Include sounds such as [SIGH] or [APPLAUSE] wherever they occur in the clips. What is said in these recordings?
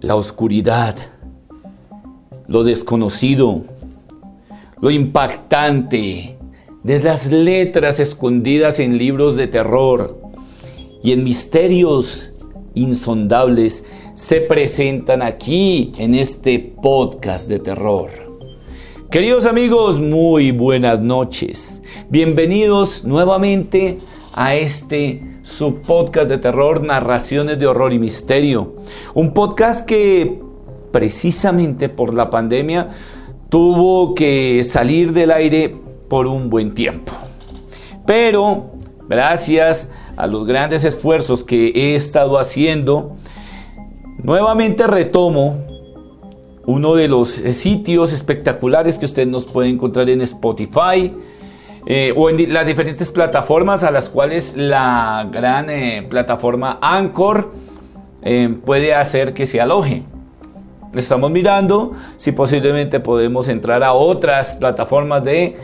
la oscuridad, lo desconocido, lo impactante, de las letras escondidas en libros de terror y en misterios insondables se presentan aquí en este podcast de terror. Queridos amigos, muy buenas noches. Bienvenidos nuevamente a este su podcast de terror, narraciones de horror y misterio. Un podcast que precisamente por la pandemia tuvo que salir del aire por un buen tiempo. Pero gracias a los grandes esfuerzos que he estado haciendo, nuevamente retomo uno de los sitios espectaculares que usted nos puede encontrar en Spotify, eh, o en las diferentes plataformas a las cuales la gran eh, plataforma Anchor eh, puede hacer que se aloje. Estamos mirando si posiblemente podemos entrar a otras plataformas de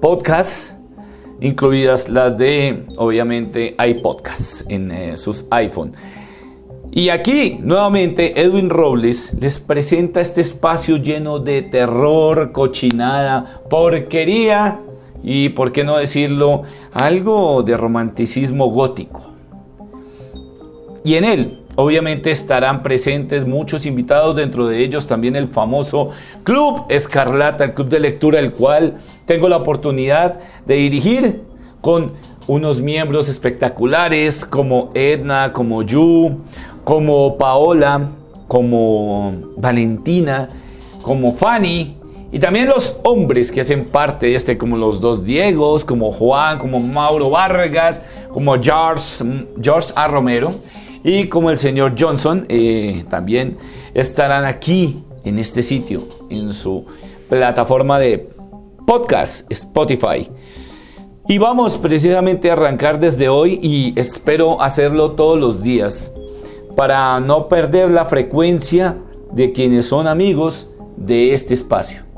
podcast, incluidas las de obviamente iPodcast en sus iPhone. Y aquí, nuevamente, Edwin Robles les presenta este espacio lleno de terror, cochinada, porquería y, por qué no decirlo, algo de romanticismo gótico. Y en él, obviamente, estarán presentes muchos invitados, dentro de ellos también el famoso Club Escarlata, el club de lectura, el cual tengo la oportunidad de dirigir con unos miembros espectaculares como Edna, como Yu, como Paola, como Valentina, como Fanny, y también los hombres que hacen parte de este, como los dos Diegos, como Juan, como Mauro Vargas, como George, George A. Romero y como el señor Johnson, eh, también estarán aquí en este sitio, en su plataforma de podcast Spotify. Y vamos precisamente a arrancar desde hoy y espero hacerlo todos los días para no perder la frecuencia de quienes son amigos de este espacio.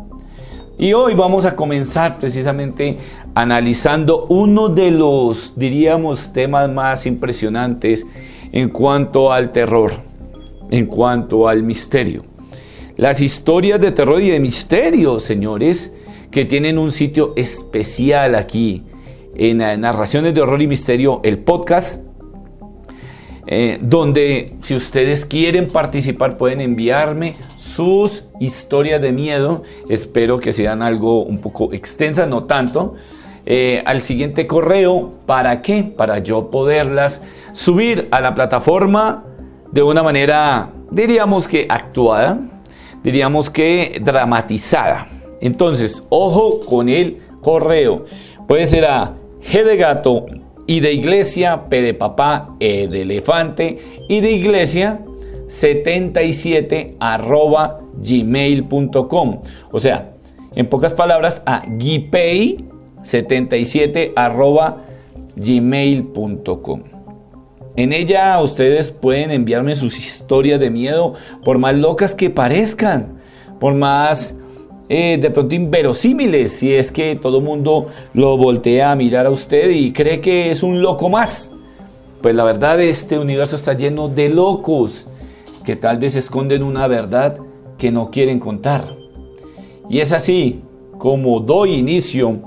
Y hoy vamos a comenzar precisamente analizando uno de los, diríamos, temas más impresionantes en cuanto al terror, en cuanto al misterio. Las historias de terror y de misterio, señores, que tienen un sitio especial aquí en Narraciones de Horror y Misterio, el podcast eh, donde si ustedes quieren participar pueden enviarme sus historias de miedo. Espero que sean algo un poco extensas, no tanto. Eh, al siguiente correo, ¿para qué? Para yo poderlas subir a la plataforma de una manera, diríamos que actuada, diríamos que dramatizada. Entonces, ojo con el correo. Puede ser a g de gato y de iglesia, P de papá, E de elefante, y de iglesia 77 arroba gmail.com. O sea, en pocas palabras, a gipay 77 arroba gmail.com. En ella ustedes pueden enviarme sus historias de miedo, por más locas que parezcan, por más eh, de pronto inverosímiles, si es que todo el mundo lo voltea a mirar a usted y cree que es un loco más. Pues la verdad, este universo está lleno de locos que tal vez esconden una verdad que no quieren contar. Y es así como doy inicio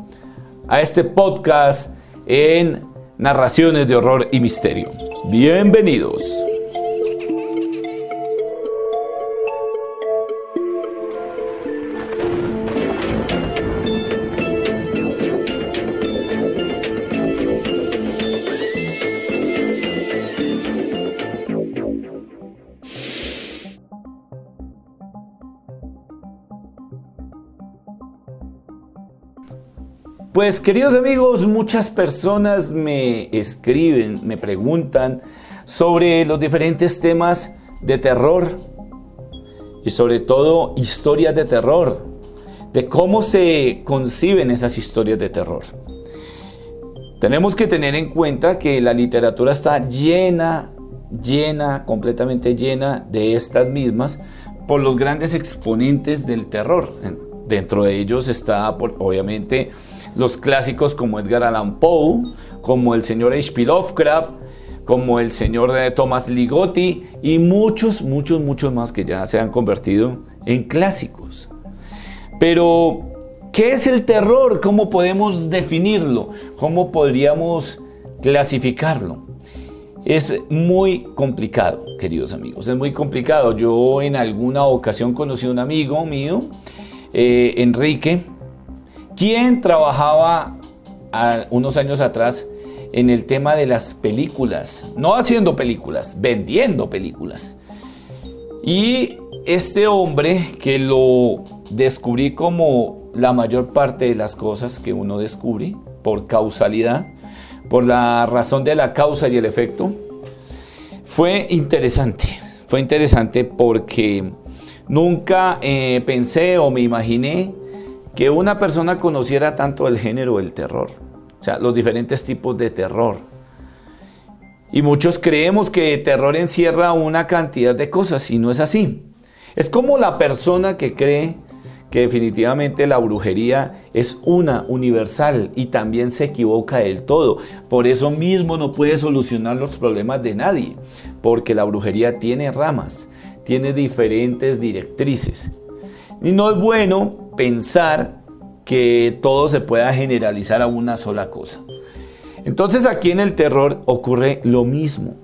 a este podcast en narraciones de horror y misterio. Bienvenidos. Pues queridos amigos, muchas personas me escriben, me preguntan sobre los diferentes temas de terror y sobre todo historias de terror, de cómo se conciben esas historias de terror. Tenemos que tener en cuenta que la literatura está llena, llena, completamente llena de estas mismas por los grandes exponentes del terror. Dentro de ellos está, obviamente, los clásicos como Edgar Allan Poe, como el señor H.P. Lovecraft, como el señor de Thomas Ligotti y muchos, muchos, muchos más que ya se han convertido en clásicos. Pero, ¿qué es el terror? ¿Cómo podemos definirlo? ¿Cómo podríamos clasificarlo? Es muy complicado, queridos amigos, es muy complicado. Yo en alguna ocasión conocí a un amigo mío, eh, Enrique, quien trabajaba unos años atrás en el tema de las películas, no haciendo películas, vendiendo películas. Y este hombre que lo descubrí como la mayor parte de las cosas que uno descubre por causalidad, por la razón de la causa y el efecto, fue interesante. Fue interesante porque nunca eh, pensé o me imaginé que una persona conociera tanto el género del terror, o sea, los diferentes tipos de terror. Y muchos creemos que terror encierra una cantidad de cosas y no es así. Es como la persona que cree que definitivamente la brujería es una universal y también se equivoca del todo. Por eso mismo no puede solucionar los problemas de nadie, porque la brujería tiene ramas, tiene diferentes directrices. Y no es bueno pensar que todo se pueda generalizar a una sola cosa. Entonces aquí en el terror ocurre lo mismo.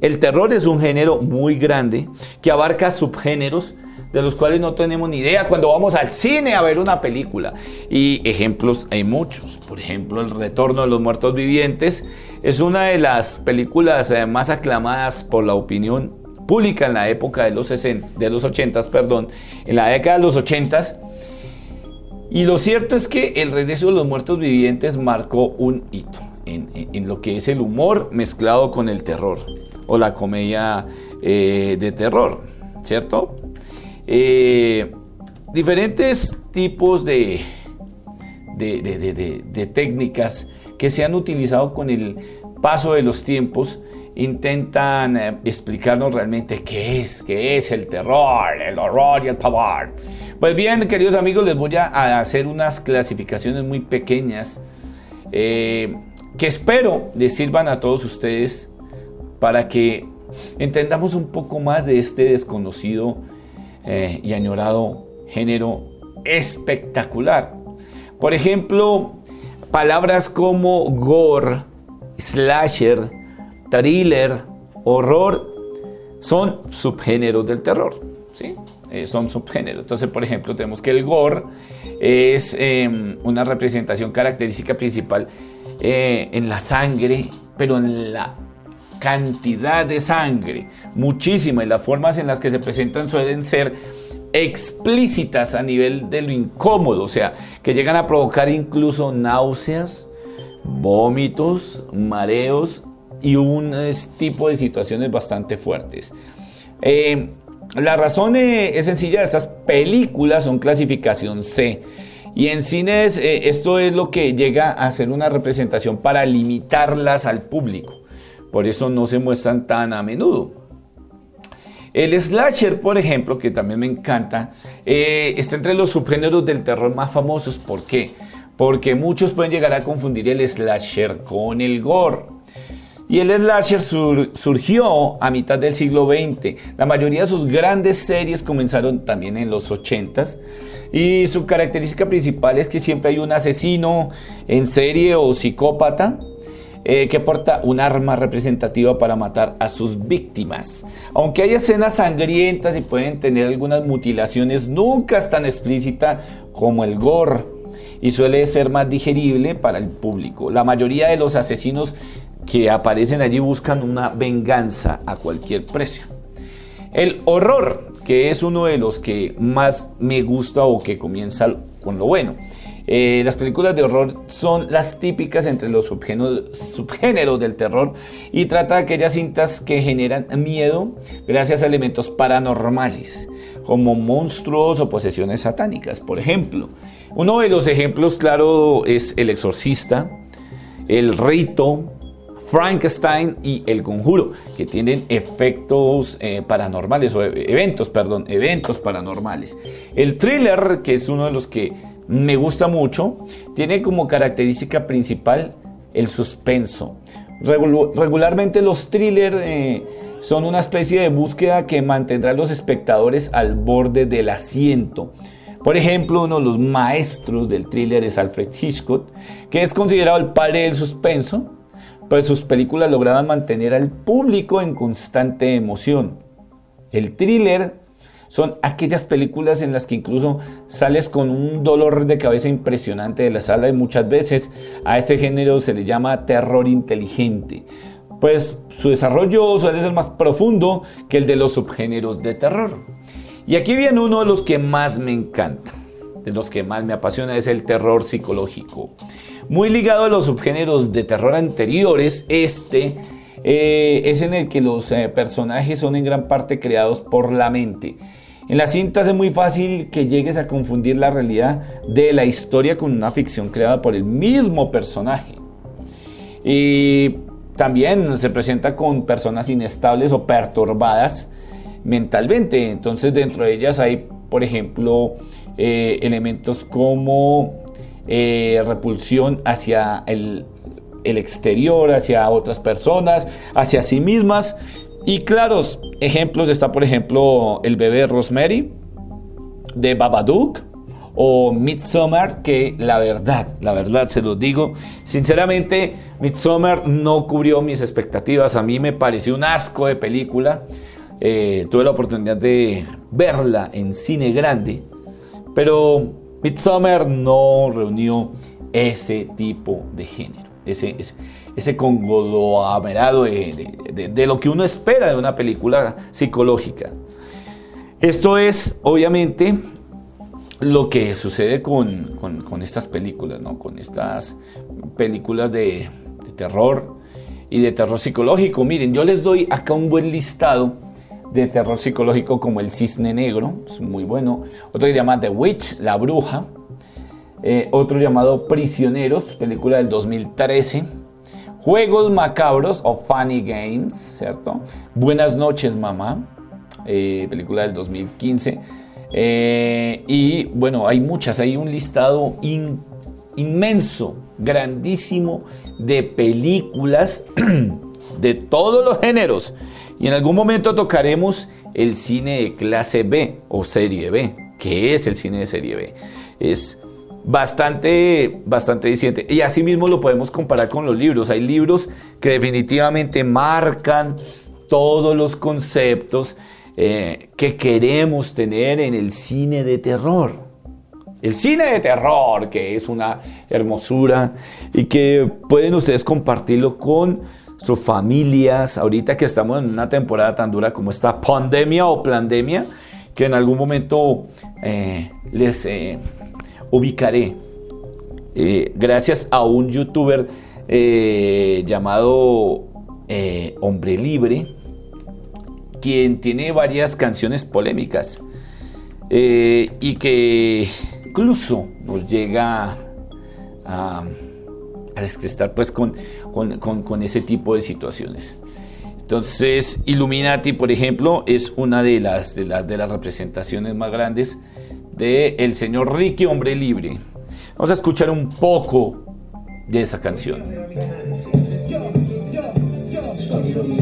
El terror es un género muy grande que abarca subgéneros de los cuales no tenemos ni idea cuando vamos al cine a ver una película. Y ejemplos hay muchos. Por ejemplo, El Retorno de los Muertos Vivientes es una de las películas eh, más aclamadas por la opinión pública en la época de los, 60, de los 80, perdón, en la década de los 80. Y lo cierto es que El Regreso de los Muertos Vivientes marcó un hito en, lo que es el humor mezclado con el terror o la comedia eh, de terror, ¿cierto? Eh, diferentes tipos de, de, técnicas que se han utilizado con el paso de los tiempos intentan eh, explicarnos realmente qué es, qué es el terror, el horror y el pavor. Pues bien, queridos amigos, les voy a hacer unas clasificaciones muy pequeñas eh, que espero les sirvan a todos ustedes para que entendamos un poco más de este desconocido eh, y añorado género espectacular. Por ejemplo, palabras como gore, slasher, thriller, horror, son subgéneros del terror. ¿sí? Eh, son subgéneros. Entonces, por ejemplo, tenemos que el gore es em, una representación característica principal eh, en la sangre, pero en la cantidad de sangre, muchísima, y las formas en las que se presentan suelen ser explícitas a nivel de lo incómodo, o sea, que llegan a provocar incluso náuseas, vómitos, mareos y un tipo de situaciones bastante fuertes. Eh, la razón eh, es sencilla, estas películas son clasificación C. Y en cines eh, esto es lo que llega a ser una representación para limitarlas al público. Por eso no se muestran tan a menudo. El slasher, por ejemplo, que también me encanta, eh, está entre los subgéneros del terror más famosos. ¿Por qué? Porque muchos pueden llegar a confundir el slasher con el gore. Y el slasher surgió a mitad del siglo XX. La mayoría de sus grandes series comenzaron también en los 80s. Y su característica principal es que siempre hay un asesino en serie o psicópata eh, que porta un arma representativa para matar a sus víctimas. Aunque hay escenas sangrientas y pueden tener algunas mutilaciones, nunca es tan explícita como el gore y suele ser más digerible para el público. La mayoría de los asesinos que aparecen allí buscan una venganza a cualquier precio. El horror, que es uno de los que más me gusta o que comienza con lo bueno. Eh, las películas de horror son las típicas entre los subgéneros, del terror y trata de aquellas cintas que generan miedo gracias a elementos paranormales, como monstruos o posesiones satánicas, por ejemplo. Uno de los ejemplos claro es El Exorcista, El Rito, Frankenstein y El Conjuro, que tienen efectos eh, paranormales o eventos, perdón, eventos paranormales. El thriller, que es uno de los que me gusta mucho, tiene como característica principal el suspenso. regularmente los thrillers eh, son una especie de búsqueda que mantendrá a los espectadores al borde del asiento. Por ejemplo, uno de los maestros del thriller es Alfred Hitchcock, que es considerado el padre del suspenso, pues sus películas lograban mantener al público en constante emoción. El thriller son aquellas películas en las que incluso sales con un dolor de cabeza impresionante de la sala y muchas veces a este género se le llama terror inteligente, pues su desarrollo suele ser más profundo que el de los subgéneros de terror. Y aquí viene uno de los que más me encanta, de los que más me apasiona, es el terror psicológico. Muy ligado a los subgéneros de terror anteriores, este eh, es en el que los eh, personajes son en gran parte creados por la mente en la cinta es muy fácil que llegues a confundir la realidad de la historia con una ficción creada por el mismo personaje. Y también se presenta con personas inestables o perturbadas mentalmente. Entonces dentro de ellas hay, por ejemplo, eh, elementos como eh, repulsión hacia el, el exterior, hacia otras personas, hacia sí mismas y claros ejemplos está, por ejemplo, el bebé Rosemary de Babadook o Midsommar, que la verdad, la verdad se lo digo, sinceramente, Midsommar no cubrió mis expectativas. A mí me pareció un asco de película. Eh, tuve la oportunidad de verla en cine grande, pero Midsommar no reunió ese tipo de género, ese, ese, ese conglomerado de, de, lo que uno espera de una película psicológica. Esto es, obviamente, lo que sucede con, con, estas películas, ¿no? con estas películas de, de, terror y de terror psicológico. Miren, yo les doy acá un buen listado de terror psicológico como El Cisne Negro, es muy bueno. Otro que llama The Witch, La Bruja. Eh, otro llamado Prisioneros, película del 2013. Juegos macabros o funny games, ¿cierto? Buenas noches, mamá, eh, película del 2015. Eh, y bueno, hay muchas, hay un listado inmenso, grandísimo de películas [CLEARS THROAT] de todos los géneros. Y en algún momento tocaremos el cine de clase B o serie B. ¿Qué es el cine de serie B? Es bastante, bastante diciente. Y así mismo lo podemos comparar con los libros. Hay libros que definitivamente marcan todos los conceptos eh, que queremos tener en el cine de terror. El cine de terror, que es una hermosura y que pueden ustedes compartirlo con sus familias. Ahorita que estamos en una temporada tan dura como esta pandemia o pandemia, que en algún momento eh, les... Eh, ubicaré eh, gracias a un youtuber llamado Hombre Libre, quien tiene varias canciones polémicas y que incluso nos llega a, a descrestar pues con, con, ese tipo de situaciones. Entonces, Illuminati, por ejemplo, es una de las, de las, de las representaciones más grandes de el señor Ricky Hombre Libre. Vamos a escuchar un poco de esa canción. Son Illuminati, no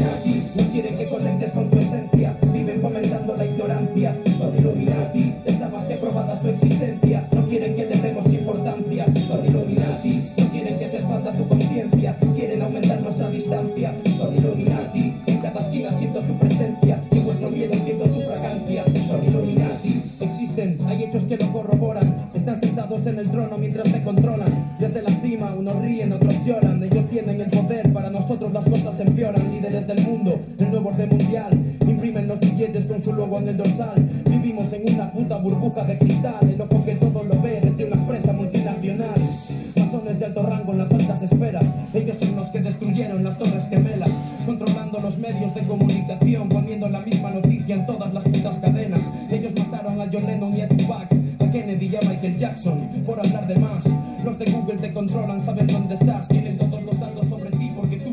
alto rango en las altas esferas. Ellos son los que destruyeron las torres gemelas. Controlando los medios de comunicación, poniendo la misma noticia en todas las putas cadenas. Ellos mataron a John Lennon y a Tupac, a Kennedy y a Michael Jackson, por hablar de más. Los de Google te controlan, saben dónde estás, tienen todos los datos sobre ti porque tú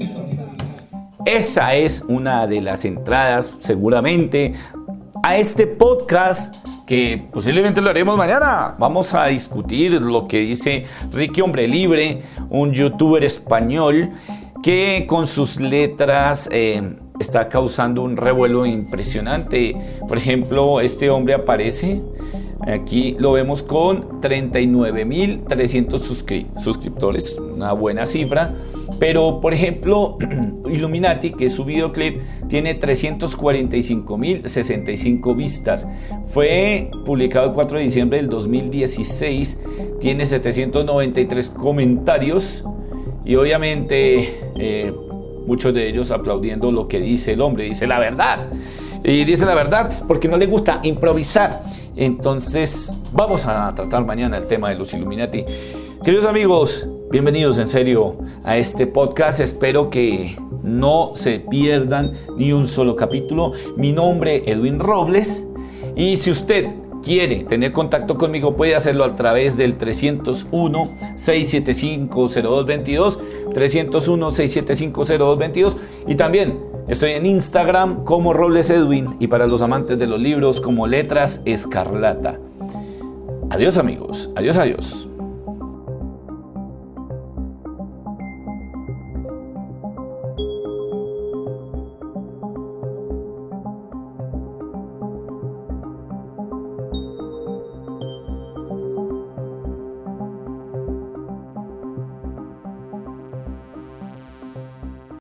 Esa es una de las entradas, seguramente, a este podcast que posiblemente lo haremos mañana. Vamos a discutir lo que dice Ricky Hombre Libre, un youtuber español que con sus letras eh, está causando un revuelo impresionante. Por ejemplo, este hombre aparece, aquí lo vemos con 39.300 suscriptores, una buena cifra. Pero, por ejemplo, [CLEARS THROAT] Illuminati, que su videoclip, tiene 345.065 vistas. Fue publicado el 4 de diciembre del 2016, tiene 793 comentarios y obviamente... Eh, muchos de ellos aplaudiendo lo que dice el hombre, dice la verdad. Y dice la verdad porque no le gusta improvisar. Entonces, vamos a tratar mañana el tema de los Illuminati. Queridos amigos, bienvenidos en serio a este podcast. Espero que no se pierdan ni un solo capítulo. Mi nombre es Edwin Robles. Y si usted quiere tener contacto conmigo puede hacerlo a través del 301-675-0222, 301-675-0222 y también estoy en Instagram como Robles Edwin y para los amantes de los libros como Letras Escarlata. Adiós amigos, adiós adiós.